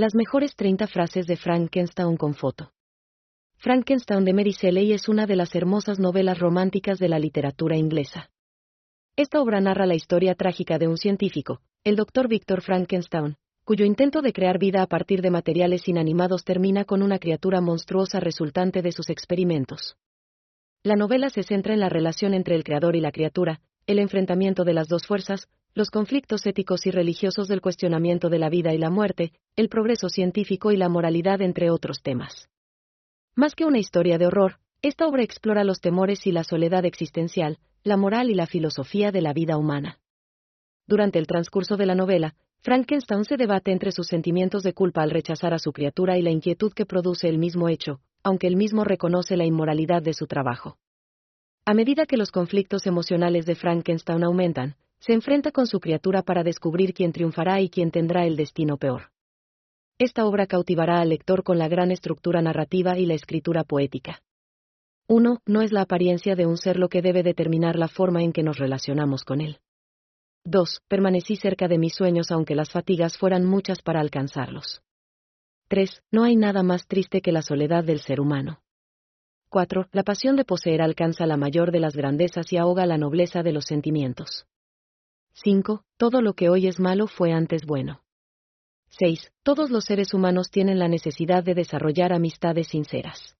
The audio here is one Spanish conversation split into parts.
Las mejores 30 frases de Frankenstein con foto. Frankenstein de Mary Shelley es una de las hermosas novelas románticas de la literatura inglesa. Esta obra narra la historia trágica de un científico, el Dr. Victor Frankenstein, cuyo intento de crear vida a partir de materiales inanimados termina con una criatura monstruosa resultante de sus experimentos. La novela se centra en la relación entre el creador y la criatura, el enfrentamiento de las dos fuerzas, los conflictos éticos y religiosos del cuestionamiento de la vida y la muerte, el progreso científico y la moralidad, entre otros temas. Más que una historia de horror, esta obra explora los temores y la soledad existencial, la moral y la filosofía de la vida humana. Durante el transcurso de la novela, Frankenstein se debate entre sus sentimientos de culpa al rechazar a su criatura y la inquietud que produce el mismo hecho, aunque él mismo reconoce la inmoralidad de su trabajo. A medida que los conflictos emocionales de Frankenstein aumentan, se enfrenta con su criatura para descubrir quién triunfará y quién tendrá el destino peor. Esta obra cautivará al lector con la gran estructura narrativa y la escritura poética. 1. No es la apariencia de un ser lo que debe determinar la forma en que nos relacionamos con él. 2. Permanecí cerca de mis sueños aunque las fatigas fueran muchas para alcanzarlos. 3. No hay nada más triste que la soledad del ser humano. 4. La pasión de poseer alcanza la mayor de las grandezas y ahoga la nobleza de los sentimientos. 5. Todo lo que hoy es malo fue antes bueno. 6. Todos los seres humanos tienen la necesidad de desarrollar amistades sinceras.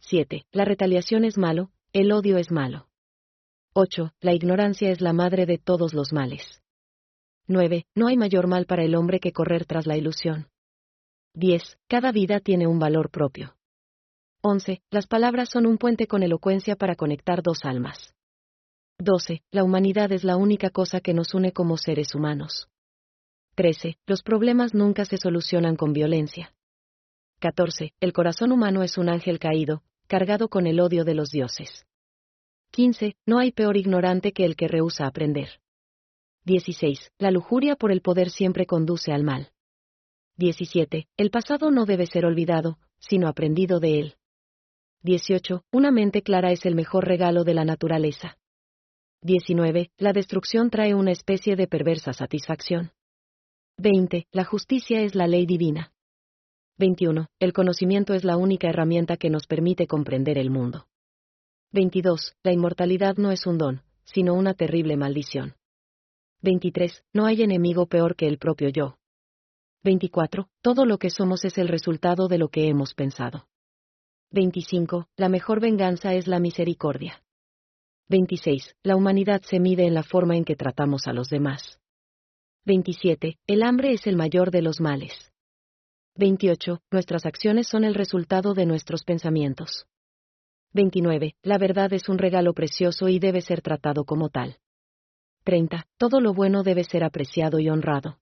7. La retaliación es malo, el odio es malo. 8. La ignorancia es la madre de todos los males. 9. No hay mayor mal para el hombre que correr tras la ilusión. 10. Cada vida tiene un valor propio. 11. Las palabras son un puente con elocuencia para conectar dos almas. 12. La humanidad es la única cosa que nos une como seres humanos. 13. Los problemas nunca se solucionan con violencia. 14. El corazón humano es un ángel caído, cargado con el odio de los dioses. 15. No hay peor ignorante que el que rehúsa aprender. 16. La lujuria por el poder siempre conduce al mal. 17. El pasado no debe ser olvidado, sino aprendido de él. 18. Una mente clara es el mejor regalo de la naturaleza. 19. La destrucción trae una especie de perversa satisfacción. 20. La justicia es la ley divina. 21. El conocimiento es la única herramienta que nos permite comprender el mundo. 22. La inmortalidad no es un don, sino una terrible maldición. 23. No hay enemigo peor que el propio yo. 24. Todo lo que somos es el resultado de lo que hemos pensado. 25. La mejor venganza es la misericordia. 26. La humanidad se mide en la forma en que tratamos a los demás. 27. El hambre es el mayor de los males. 28. Nuestras acciones son el resultado de nuestros pensamientos. 29. La verdad es un regalo precioso y debe ser tratado como tal. 30. Todo lo bueno debe ser apreciado y honrado.